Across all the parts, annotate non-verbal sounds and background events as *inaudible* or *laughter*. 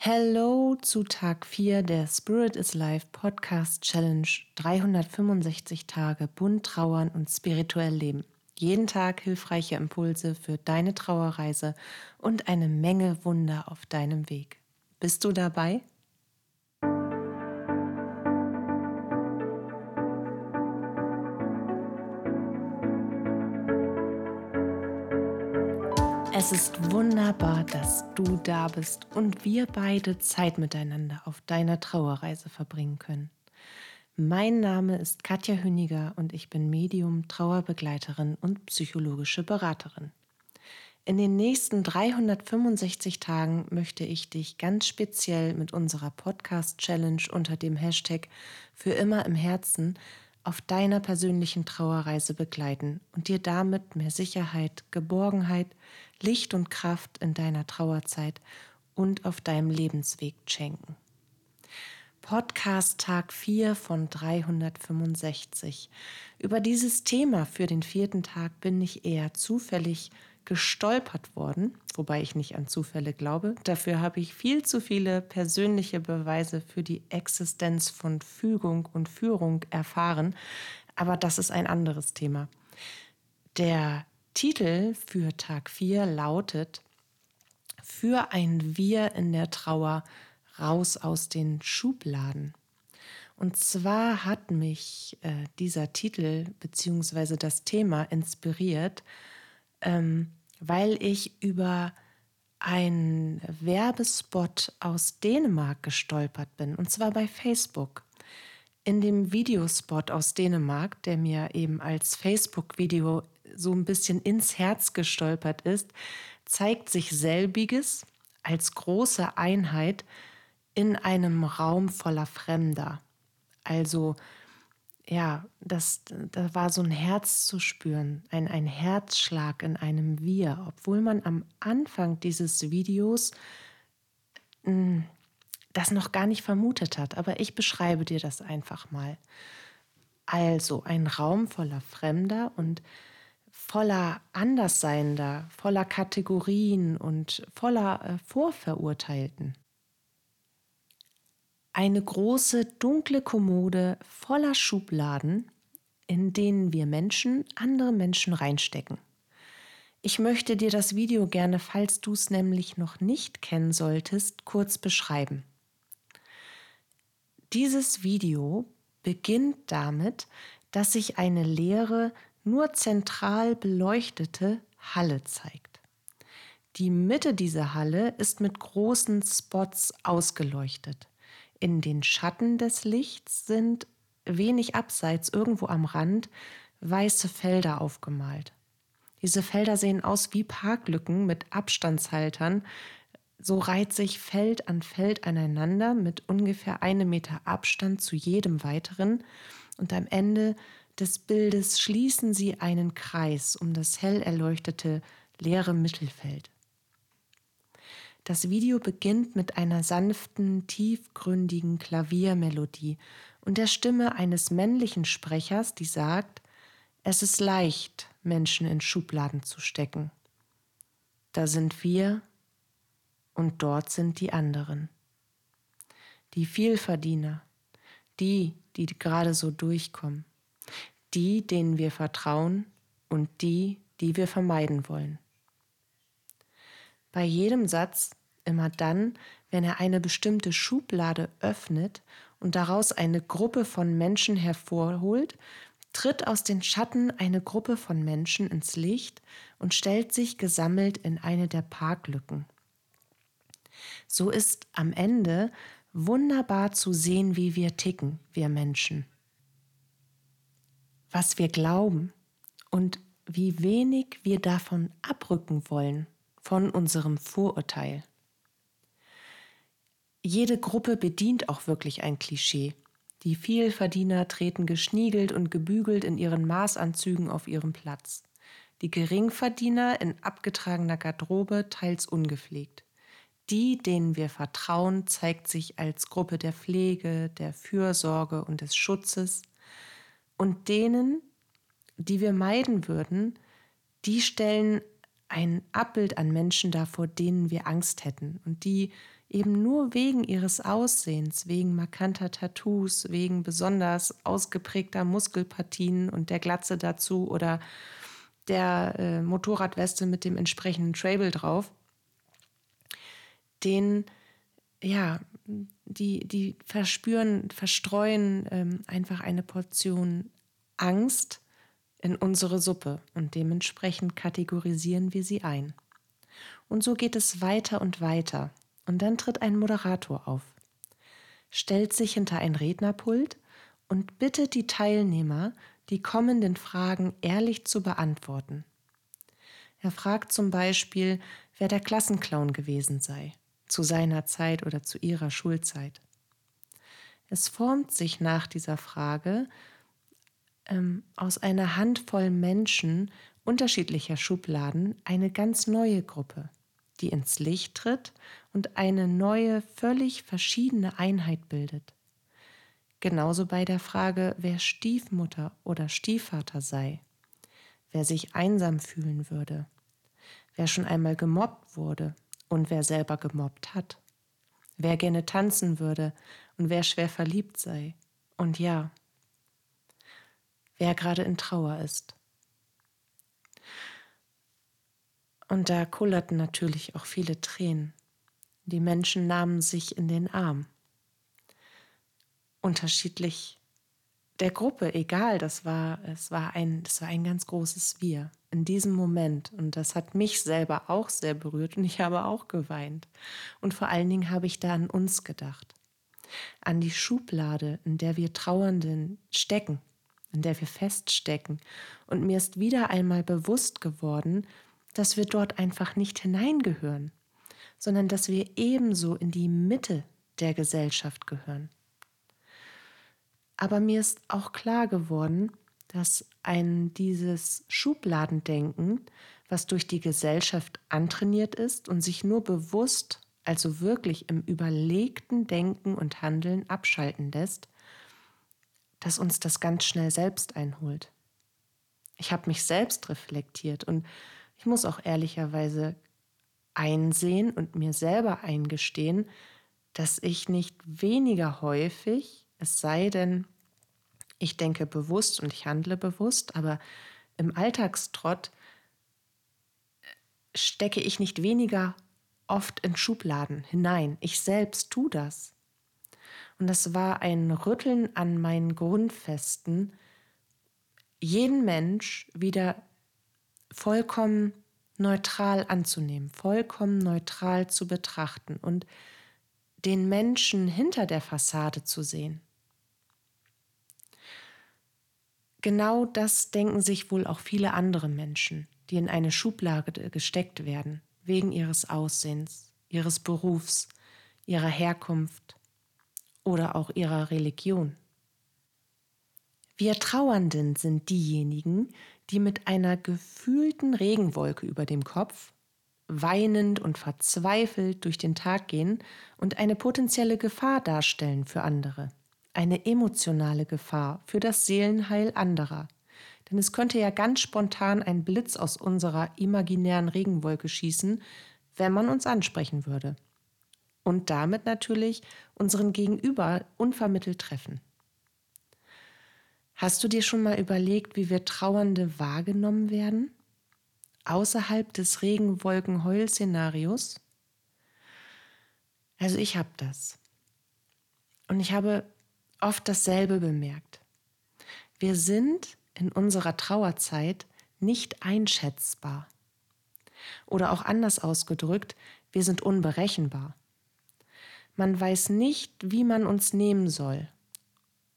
Hello zu Tag 4 der Spirit is Life Podcast Challenge 365 Tage bunt trauern und spirituell leben. Jeden Tag hilfreiche Impulse für deine Trauerreise und eine Menge Wunder auf deinem Weg. Bist du dabei? Es ist wunderbar, dass du da bist und wir beide Zeit miteinander auf deiner Trauerreise verbringen können. Mein Name ist Katja Hüniger und ich bin Medium, Trauerbegleiterin und psychologische Beraterin. In den nächsten 365 Tagen möchte ich dich ganz speziell mit unserer Podcast-Challenge unter dem Hashtag Für immer im Herzen auf deiner persönlichen Trauerreise begleiten und dir damit mehr Sicherheit, Geborgenheit, Licht und Kraft in deiner Trauerzeit und auf deinem Lebensweg schenken. Podcast Tag 4 von 365. Über dieses Thema für den vierten Tag bin ich eher zufällig gestolpert worden, wobei ich nicht an Zufälle glaube. Dafür habe ich viel zu viele persönliche Beweise für die Existenz von Fügung und Führung erfahren, aber das ist ein anderes Thema. Der Titel für Tag 4 lautet Für ein Wir in der Trauer raus aus den Schubladen. Und zwar hat mich äh, dieser Titel bzw. das Thema inspiriert, ähm, weil ich über einen Werbespot aus Dänemark gestolpert bin, und zwar bei Facebook. In dem Videospot aus Dänemark, der mir eben als Facebook-Video so ein bisschen ins Herz gestolpert ist, zeigt sich selbiges als große Einheit in einem Raum voller Fremder. Also ja, das, da war so ein Herz zu spüren, ein, ein Herzschlag in einem Wir, obwohl man am Anfang dieses Videos mh, hm, das noch gar nicht vermutet hat. Aber ich beschreibe dir das einfach mal. Also ein Raum voller Fremder und voller Andersseiender, voller Kategorien und voller äh, Vorverurteilten eine große dunkle Kommode voller Schubladen, in denen wir Menschen andere Menschen reinstecken. Ich möchte dir das Video gerne, falls du es nämlich noch nicht kennen solltest, kurz beschreiben. Dieses Video beginnt damit, dass sich eine leere, nur zentral beleuchtete Halle zeigt. Die Mitte dieser Halle ist mit großen Spots ausgeleuchtet. In den Schatten des Lichts sind wenig abseits, irgendwo am Rand, weiße Felder aufgemalt. Diese Felder sehen aus wie Parklücken mit Abstandshaltern. So reiht sich Feld an Feld aneinander mit ungefähr einem Meter Abstand zu jedem weiteren. Und am Ende des Bildes schließen sie einen Kreis um das hell erleuchtete leere Mittelfeld. Das Video beginnt mit einer sanften, tiefgründigen Klaviermelodie und der Stimme eines männlichen Sprechers, die sagt, es ist leicht, Menschen in Schubladen zu stecken. Da sind wir und dort sind die anderen. Die Vielverdiener, die, die gerade so durchkommen, die, denen wir vertrauen und die, die wir vermeiden wollen. Bei jedem Satz immer dann, wenn er eine bestimmte Schublade öffnet und daraus eine Gruppe von Menschen hervorholt, tritt aus den Schatten eine Gruppe von Menschen ins Licht und stellt sich gesammelt in eine der Parklücken. So ist am Ende wunderbar zu sehen, wie wir ticken, wir Menschen. Was wir glauben und wie wenig wir davon abrücken wollen, von unserem Vorurteil. Jede Gruppe bedient auch wirklich ein Klischee. Die Vielverdiener treten geschniegelt und gebügelt in ihren Maßanzügen auf ihren Platz. Die Geringverdiener in abgetragener Garderobe teils ungepflegt. Die, denen wir vertrauen, zeigt sich als Gruppe der Pflege, der Fürsorge und des Schutzes. Und denen, die wir meiden würden, die stellen ein Abbild an Menschen da, vor denen wir Angst hätten. Und die eben nur wegen ihres Aussehens, wegen markanter Tattoos, wegen besonders ausgeprägter Muskelpartien und der Glatze dazu oder der äh, Motorradweste mit dem entsprechenden Trable drauf, den, ja, die, die verspüren, verstreuen ähm, einfach eine Portion Angst in unsere Suppe und dementsprechend kategorisieren wir sie ein. Und so geht es weiter und weiter. Und dann tritt ein Moderator auf, stellt sich hinter ein Rednerpult und bittet die Teilnehmer, die kommenden Fragen ehrlich zu beantworten. Er fragt zum Beispiel, wer der Klassenclown gewesen sei, zu seiner Zeit oder zu ihrer Schulzeit. Es formt sich nach dieser Frage ähm, aus einer Handvoll Menschen unterschiedlicher Schubladen eine ganz neue Gruppe die ins Licht tritt und eine neue, völlig verschiedene Einheit bildet. Genauso bei der Frage, wer Stiefmutter oder Stiefvater sei, wer sich einsam fühlen würde, wer schon einmal gemobbt wurde und wer selber gemobbt hat, wer gerne tanzen würde und wer schwer verliebt sei, und ja, wer gerade in Trauer ist. Und da kullerten natürlich auch viele Tränen. Die Menschen nahmen sich in den Arm. Unterschiedlich der Gruppe, egal, das war, es war ein, das war ein ganz großes Wir in diesem Moment. Und das hat mich selber auch sehr berührt und ich habe auch geweint. Und vor allen Dingen habe ich da an uns gedacht. An die Schublade, in der wir Trauernden stecken, in der wir feststecken. Und mir ist wieder einmal bewusst geworden, dass wir dort einfach nicht hineingehören, sondern dass wir ebenso in die Mitte der Gesellschaft gehören. Aber mir ist auch klar geworden, dass ein dieses Schubladendenken, was durch die Gesellschaft antrainiert ist und sich nur bewusst, also wirklich im überlegten Denken und Handeln abschalten lässt, dass uns das ganz schnell selbst einholt. Ich habe mich selbst reflektiert und ich muss auch ehrlicherweise einsehen und mir selber eingestehen, dass ich nicht weniger häufig, es sei denn, ich denke bewusst und ich handle bewusst, aber im Alltagstrott stecke ich nicht weniger oft in Schubladen hinein. Ich selbst tue das. Und das war ein Rütteln an meinen Grundfesten, jeden Mensch wieder vollkommen neutral anzunehmen, vollkommen neutral zu betrachten und den Menschen hinter der Fassade zu sehen. Genau das denken sich wohl auch viele andere Menschen, die in eine Schublade gesteckt werden, wegen ihres Aussehens, ihres Berufs, ihrer Herkunft oder auch ihrer Religion. Wir Trauernden sind diejenigen, die mit einer gefühlten Regenwolke über dem Kopf, weinend und verzweifelt durch den Tag gehen und eine potenzielle Gefahr darstellen für andere, eine emotionale Gefahr für das Seelenheil anderer. Denn es könnte ja ganz spontan ein Blitz aus unserer imaginären Regenwolke schießen, wenn man uns ansprechen würde. Und damit natürlich unseren Gegenüber unvermittelt treffen. Hast du dir schon mal überlegt, wie wir Trauernde wahrgenommen werden? Außerhalb des Regenwolken-Heul-Szenarios? Also ich habe das. Und ich habe oft dasselbe bemerkt. Wir sind in unserer Trauerzeit nicht einschätzbar. Oder auch anders ausgedrückt, wir sind unberechenbar. Man weiß nicht, wie man uns nehmen soll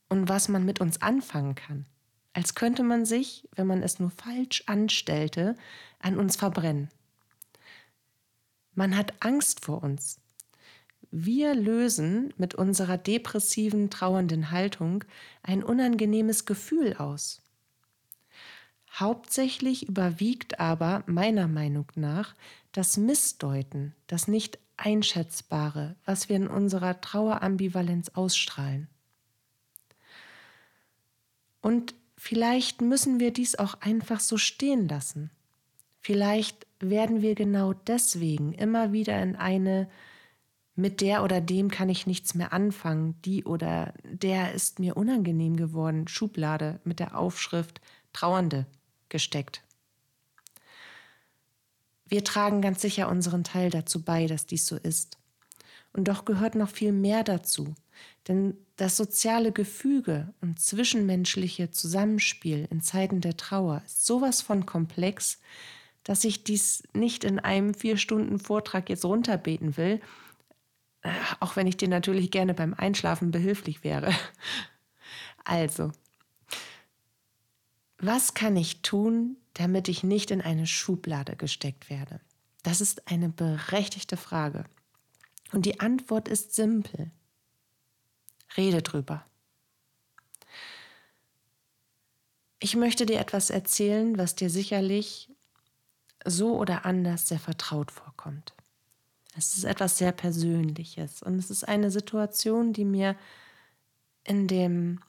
und was man mit uns anfangen kann. Als könnte man sich, wenn man es nur falsch anstellte, an uns verbrennen. Man hat Angst vor uns. Wir lösen mit unserer depressiven, trauernden Haltung ein unangenehmes Gefühl aus. Hauptsächlich überwiegt aber meiner Meinung nach das Missdeuten, das nicht einschätzbare, was wir in unserer Trauerambivalenz ausstrahlen. Und vielleicht müssen wir dies auch einfach so stehen lassen. Vielleicht werden wir genau deswegen immer wieder in eine mit der oder dem kann ich nichts mehr anfangen, die oder der ist mir unangenehm geworden, Schublade mit der Aufschrift Trauernde gesteckt. Wir tragen ganz sicher unseren Teil dazu bei, dass dies so ist. Und doch gehört noch viel mehr dazu, denn das soziale Gefüge und zwischenmenschliche Zusammenspiel in Zeiten der Trauer ist sowas von komplex, dass ich dies nicht in einem vier Stunden Vortrag jetzt runterbeten will, auch wenn ich dir natürlich gerne beim Einschlafen behilflich wäre. *laughs* Also, was kann ich tun, damit ich nicht in eine Schublade gesteckt werde? Das ist eine berechtigte Frage. Und die Antwort ist simpel. Rede drüber. Ich möchte dir etwas erzählen, was dir sicherlich so oder anders sehr vertraut vorkommt. Es ist etwas sehr Persönliches und es ist eine Situation, die mir in dem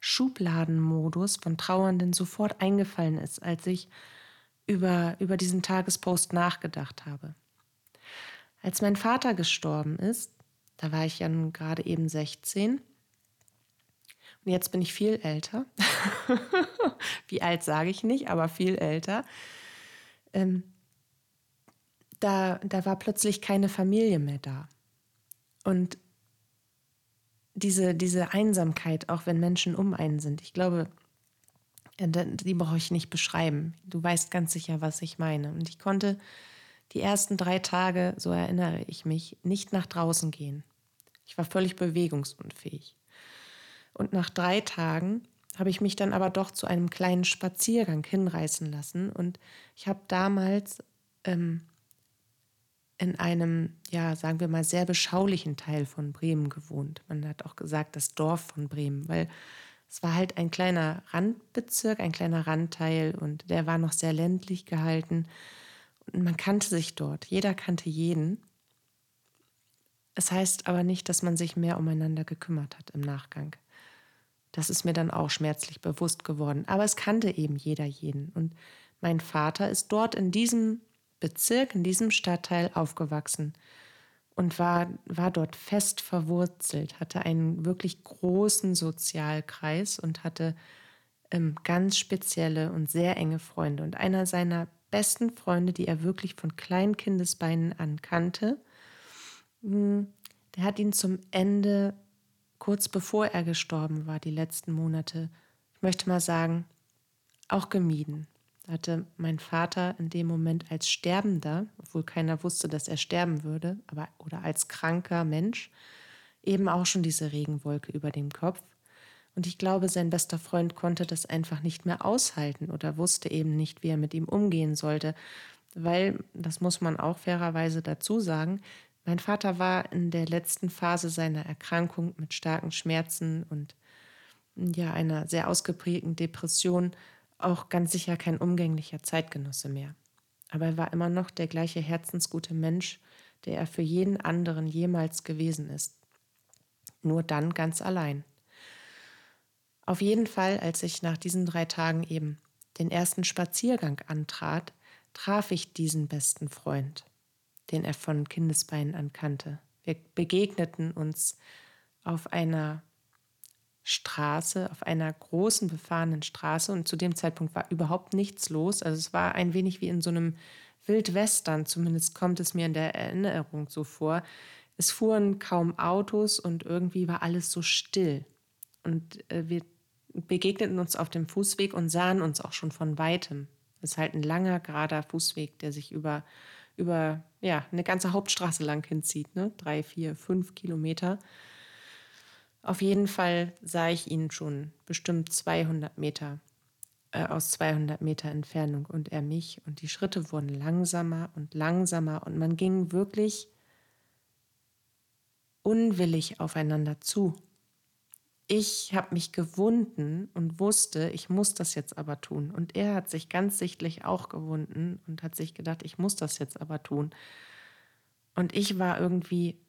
Schubladenmodus von Trauernden sofort eingefallen ist, als ich über, über diesen Tagespost nachgedacht habe. Als mein Vater gestorben ist, da war ich ja nun gerade eben 16 und jetzt bin ich viel älter. *laughs* Wie alt sage ich nicht, aber viel älter. Ähm, da, da war plötzlich keine Familie mehr da. Und diese, diese Einsamkeit, auch wenn Menschen um einen sind, ich glaube, die brauche ich nicht beschreiben. Du weißt ganz sicher, was ich meine. Und ich konnte die ersten drei Tage, so erinnere ich mich, nicht nach draußen gehen. Ich war völlig bewegungsunfähig. Und nach drei Tagen habe ich mich dann aber doch zu einem kleinen Spaziergang hinreißen lassen. Und ich habe damals ähm, in einem, ja, sagen wir mal, sehr beschaulichen Teil von Bremen gewohnt. Man hat auch gesagt, das Dorf von Bremen, weil es war halt ein kleiner Randbezirk, ein kleiner Randteil und der war noch sehr ländlich gehalten. Und man kannte sich dort, jeder kannte jeden. Es heißt aber nicht, dass man sich mehr umeinander gekümmert hat im Nachgang. Das ist mir dann auch schmerzlich bewusst geworden. Aber es kannte eben jeder jeden. Und mein Vater ist dort in diesem Bezirk, in diesem Stadtteil aufgewachsen und war, war dort fest verwurzelt, hatte einen wirklich großen Sozialkreis und hatte ähm, ganz spezielle und sehr enge Freunde. Und einer seiner besten Freunde, die er wirklich von kleinen Kindesbeinen an kannte, hm, der hat ihn zum Ende, kurz bevor er gestorben war, die letzten Monate, ich möchte mal sagen, auch gemieden hatte mein Vater in dem Moment als Sterbender, obwohl keiner wusste, dass er sterben würde, aber oder als kranker Mensch, eben auch schon diese Regenwolke über dem Kopf. Und ich glaube, sein bester Freund konnte das einfach nicht mehr aushalten oder wusste eben nicht, wie er mit ihm umgehen sollte, weil, das muss man auch fairerweise dazu sagen, mein Vater war in der letzten Phase seiner Erkrankung mit starken Schmerzen und ja einer sehr ausgeprägten Depression auch ganz sicher kein umgänglicher Zeitgenosse mehr. Aber er war immer noch der gleiche herzensgute Mensch, der er für jeden anderen jemals gewesen ist. Nur dann ganz allein. Auf jeden Fall, als ich nach diesen drei Tagen eben den ersten Spaziergang antrat, traf ich diesen besten Freund, den er von Kindesbeinen an kannte. Wir begegneten uns auf einer Straße, auf einer großen befahrenen Straße und zu dem Zeitpunkt war überhaupt nichts los. Also es war ein wenig wie in so einem Wildwestern, zumindest kommt es mir in der Erinnerung so vor. Es fuhren kaum Autos und irgendwie war alles so still. Und äh, wir begegneten uns auf dem Fußweg und sahen uns auch schon von weitem. Es ist halt ein langer, gerader Fußweg, der sich über, über ja, eine ganze Hauptstraße lang hinzieht, ne? drei, vier, fünf Kilometer. Auf jeden Fall sah ich ihn schon bestimmt 200 Meter äh, aus 200 Meter Entfernung und er mich und die Schritte wurden langsamer und langsamer und man ging wirklich unwillig aufeinander zu. Ich habe mich gewunden und wusste, ich muss das jetzt aber tun. Und er hat sich ganz sichtlich auch gewunden und hat sich gedacht, ich muss das jetzt aber tun. Und ich war irgendwie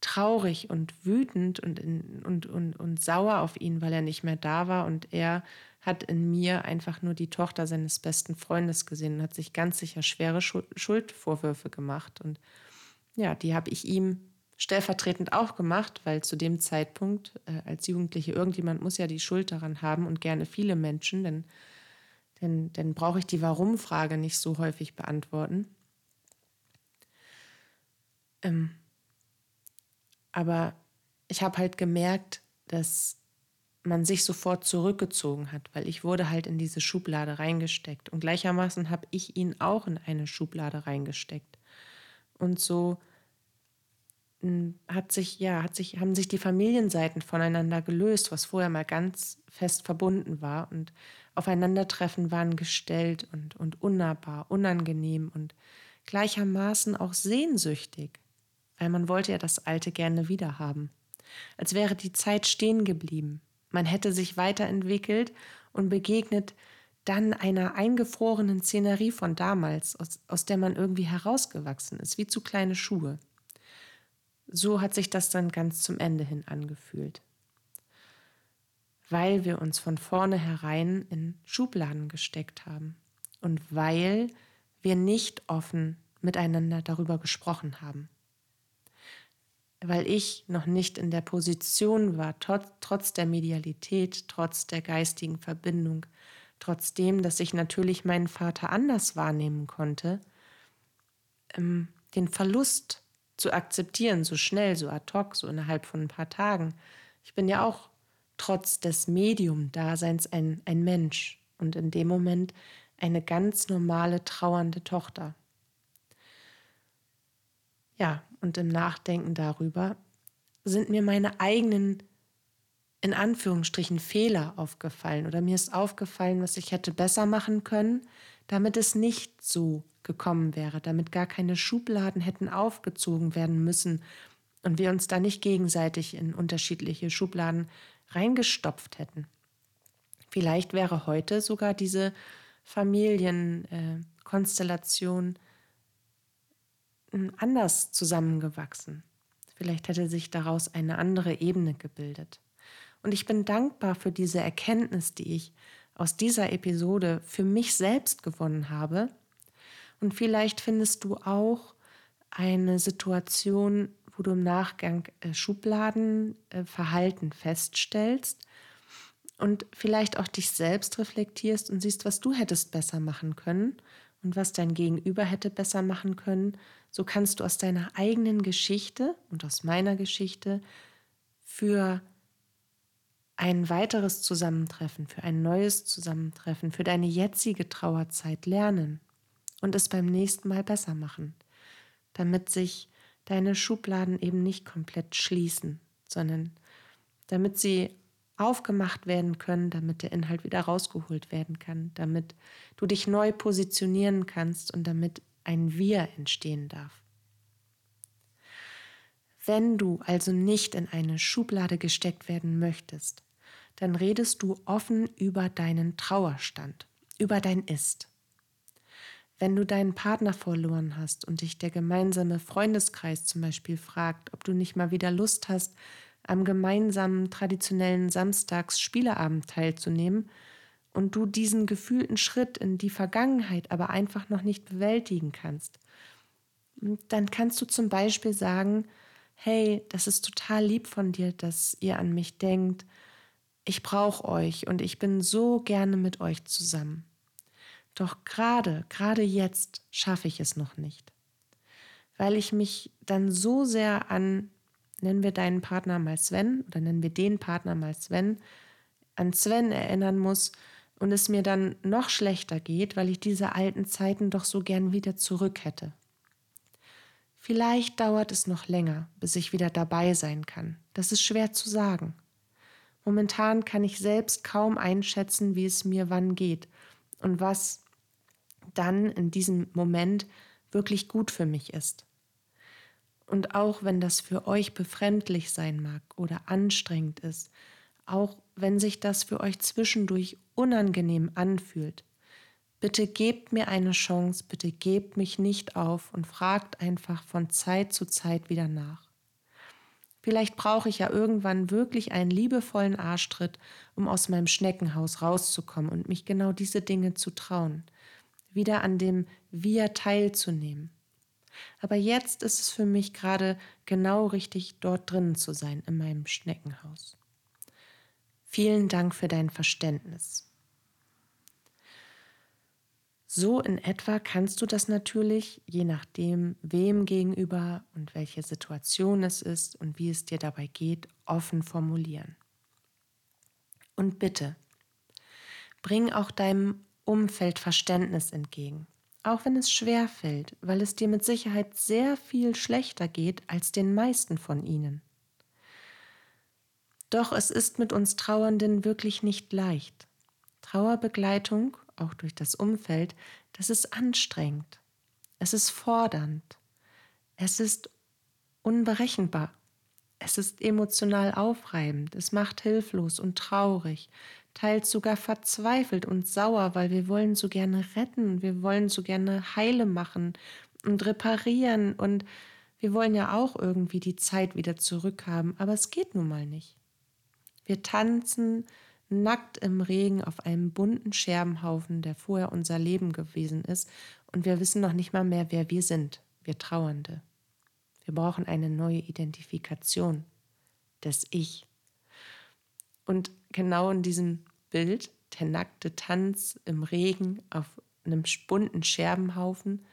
traurig und wütend und, und, und, und sauer auf ihn, weil er nicht mehr da war. Und er hat in mir einfach nur die Tochter seines besten Freundes gesehen und hat sich ganz sicher schwere Schuldvorwürfe gemacht. Und ja, die habe ich ihm stellvertretend auch gemacht, weil zu dem Zeitpunkt äh, als Jugendliche irgendjemand muss ja die Schuld daran haben und gerne viele Menschen, denn, denn, denn brauche ich die Warum-Frage nicht so häufig beantworten. Ähm, aber ich habe halt gemerkt, dass man sich sofort zurückgezogen hat, weil ich wurde halt in diese Schublade reingesteckt. Und gleichermaßen habe ich ihn auch in eine Schublade reingesteckt. Und so hm, hat sich, ja, hat sich, haben sich die Familienseiten voneinander gelöst, was vorher mal ganz fest verbunden war. Und Aufeinandertreffen waren gestellt und, und unnahbar, unangenehm und gleichermaßen auch sehnsüchtig, weil man wollte ja das Alte gerne wiederhaben. Als wäre die Zeit stehen geblieben. Man hätte sich weiterentwickelt und begegnet dann einer eingefrorenen Szenerie von damals, aus, aus der man irgendwie herausgewachsen ist, wie zu kleine Schuhe. So hat sich das dann ganz zum Ende hin angefühlt. Weil wir uns von vornherein in Schubladen gesteckt haben und weil wir nicht offen miteinander darüber gesprochen haben. Weil ich noch nicht in der Position war, trotz, trotz der Medialität, trotz der geistigen Verbindung, trotzdem, dass ich natürlich meinen Vater anders wahrnehmen konnte, ähm, den Verlust zu akzeptieren, so schnell, so ad hoc, so innerhalb von ein paar Tagen. Ich bin ja auch trotz des Medium-Daseins ein, ein Mensch und in dem Moment eine ganz normale trauernde Tochter. Ja, und im Nachdenken darüber sind mir meine eigenen, in Anführungsstrichen, Fehler aufgefallen oder mir ist aufgefallen, was ich hätte besser machen können, damit es nicht so gekommen wäre, damit gar keine Schubladen hätten aufgezogen werden müssen und wir uns da nicht gegenseitig in unterschiedliche Schubladen reingestopft hätten. Vielleicht wäre heute sogar diese Familienkonstellation äh, anders zusammengewachsen. Vielleicht hätte sich daraus eine andere Ebene gebildet. Und ich bin dankbar für diese Erkenntnis, die ich aus dieser Episode für mich selbst gewonnen habe und vielleicht findest du auch eine Situation, wo du im Nachgang äh, Schubladenverhalten äh, feststellst und vielleicht auch dich selbst reflektierst und siehst, was du hättest besser machen können und was dein Gegenüber hätte besser machen können. So kannst du aus deiner eigenen Geschichte und aus meiner Geschichte für ein weiteres Zusammentreffen, für ein neues Zusammentreffen, für deine jetzige Trauerzeit lernen und es beim nächsten Mal besser machen, damit sich deine Schubladen eben nicht komplett schließen, sondern damit sie aufgemacht werden können, damit der Inhalt wieder rausgeholt werden kann, damit du dich neu positionieren kannst und damit ein Wir entstehen darf. Wenn du also nicht in eine Schublade gesteckt werden möchtest, dann redest du offen über deinen Trauerstand, über dein Ist. Wenn du deinen Partner verloren hast und dich der gemeinsame Freundeskreis zum Beispiel fragt, ob du nicht mal wieder Lust hast, am gemeinsamen traditionellen Samstags-Spieleabend teilzunehmen und du diesen gefühlten Schritt in die Vergangenheit aber einfach noch nicht bewältigen kannst, dann kannst du zum Beispiel sagen, hey, das ist total lieb von dir, dass ihr an mich denkt. Ich brauche euch und ich bin so gerne mit euch zusammen. Doch gerade, gerade jetzt schaffe ich es noch nicht, weil ich mich dann so sehr an, nennen wir deinen Partner mal Sven oder nennen wir den Partner mal Sven, an Sven erinnern muss und es mir dann noch schlechter geht, weil ich diese alten Zeiten doch so gern wieder zurück hätte. Vielleicht dauert es noch länger, bis ich wieder dabei sein kann. Das ist schwer zu sagen. Momentan kann ich selbst kaum einschätzen, wie es mir wann geht und was dann in diesem Moment wirklich gut für mich ist. Und auch wenn das für euch befremdlich sein mag oder anstrengend ist, auch wenn sich das für euch zwischendurch unangenehm anfühlt, bitte gebt mir eine Chance, bitte gebt mich nicht auf und fragt einfach von Zeit zu Zeit wieder nach. Vielleicht brauche ich ja irgendwann wirklich einen liebevollen Arschtritt, um aus meinem Schneckenhaus rauszukommen und mich genau diese Dinge zu trauen, wieder an dem Wir teilzunehmen. Aber jetzt ist es für mich gerade genau richtig, dort drinnen zu sein, in meinem Schneckenhaus. Vielen Dank für dein Verständnis. So in etwa kannst du das natürlich, je nachdem, wem gegenüber und welche Situation es ist und wie es dir dabei geht, offen formulieren. Und bitte, bring auch deinem Umfeld Verständnis entgegen, auch wenn es schwer fällt, weil es dir mit Sicherheit sehr viel schlechter geht als den meisten von ihnen. Doch es ist mit uns Trauernden wirklich nicht leicht. Trauerbegleitung auch durch das Umfeld, das ist anstrengend, es ist fordernd, es ist unberechenbar, es ist emotional aufreibend, es macht hilflos und traurig, teils sogar verzweifelt und sauer, weil wir wollen so gerne retten, wir wollen so gerne heile machen und reparieren und wir wollen ja auch irgendwie die Zeit wieder zurückhaben, aber es geht nun mal nicht. Wir tanzen, nackt im Regen auf einem bunten Scherbenhaufen, der vorher unser Leben gewesen ist, und wir wissen noch nicht mal mehr, wer wir sind, wir Trauernde. Wir brauchen eine neue Identifikation des Ich. Und genau in diesem Bild, der nackte Tanz im Regen auf einem bunten Scherbenhaufen,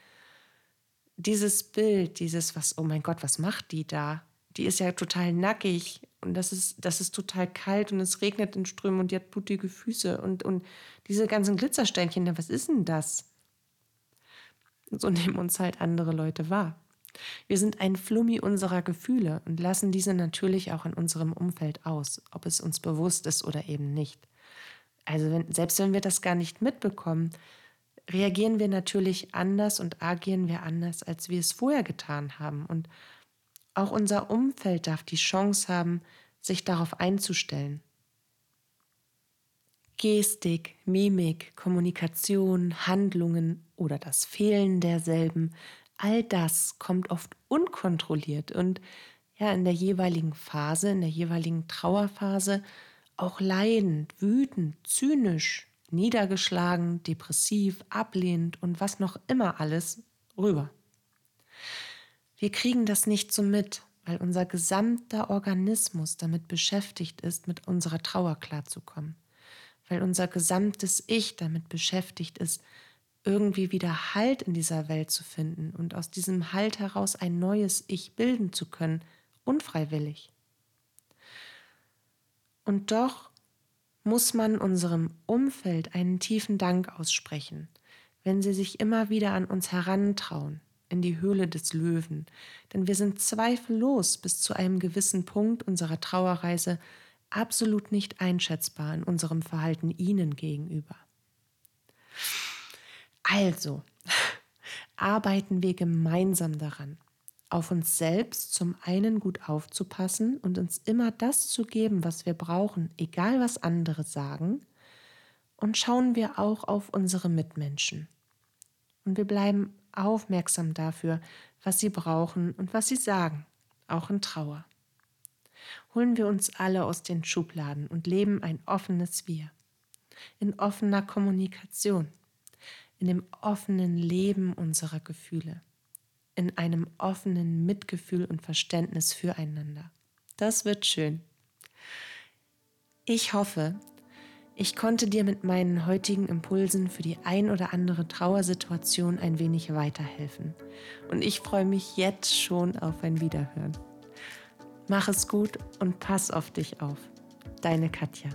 dieses Bild, dieses, was, oh mein Gott, was macht die da? Die ist ja total nackig und das ist, das ist total kalt und es regnet in Strömen und die hat blutige Füße und, und diese ganzen Glitzersteinchen, was ist denn das? So nehmen uns halt andere Leute wahr. Wir sind ein Flummi unserer Gefühle und lassen diese natürlich auch in unserem Umfeld aus, ob es uns bewusst ist oder eben nicht. Also wenn, selbst wenn wir das gar nicht mitbekommen, reagieren wir natürlich anders und agieren wir anders, als wir es vorher getan haben. Und auch unser Umfeld darf die Chance haben, sich darauf einzustellen. Gestik, Mimik, Kommunikation, Handlungen oder das Fehlen derselben, all das kommt oft unkontrolliert und ja in der jeweiligen Phase, in der jeweiligen Trauerphase auch leidend, wütend, zynisch, niedergeschlagen, depressiv, ablehnend und was noch immer alles rüber. Wir kriegen das nicht so mit, weil unser gesamter Organismus damit beschäftigt ist, mit unserer Trauer klarzukommen, weil unser gesamtes Ich damit beschäftigt ist, irgendwie wieder Halt in dieser Welt zu finden und aus diesem Halt heraus ein neues Ich bilden zu können, unfreiwillig. Und doch muss man unserem Umfeld einen tiefen Dank aussprechen, wenn sie sich immer wieder an uns herantrauen, in die Höhle des Löwen, denn wir sind zweifellos bis zu einem gewissen Punkt unserer Trauerreise absolut nicht einschätzbar in unserem Verhalten ihnen gegenüber. Also, arbeiten wir gemeinsam daran, auf uns selbst zum einen gut aufzupassen und uns immer das zu geben, was wir brauchen, egal was andere sagen, und schauen wir auch auf unsere Mitmenschen. Und wir bleiben aufmerksam dafür, was sie brauchen und was sie sagen, auch in Trauer. Holen wir uns alle aus den Schubladen und leben ein offenes Wir, in offener Kommunikation, in dem offenen Leben unserer Gefühle, in einem offenen Mitgefühl und Verständnis füreinander. Das wird schön. Ich hoffe, ich konnte dir mit meinen heutigen Impulsen für die ein oder andere Trauersituation ein wenig weiterhelfen. Und ich freue mich jetzt schon auf ein Wiederhören. Mach es gut und pass auf dich auf. Deine Katja.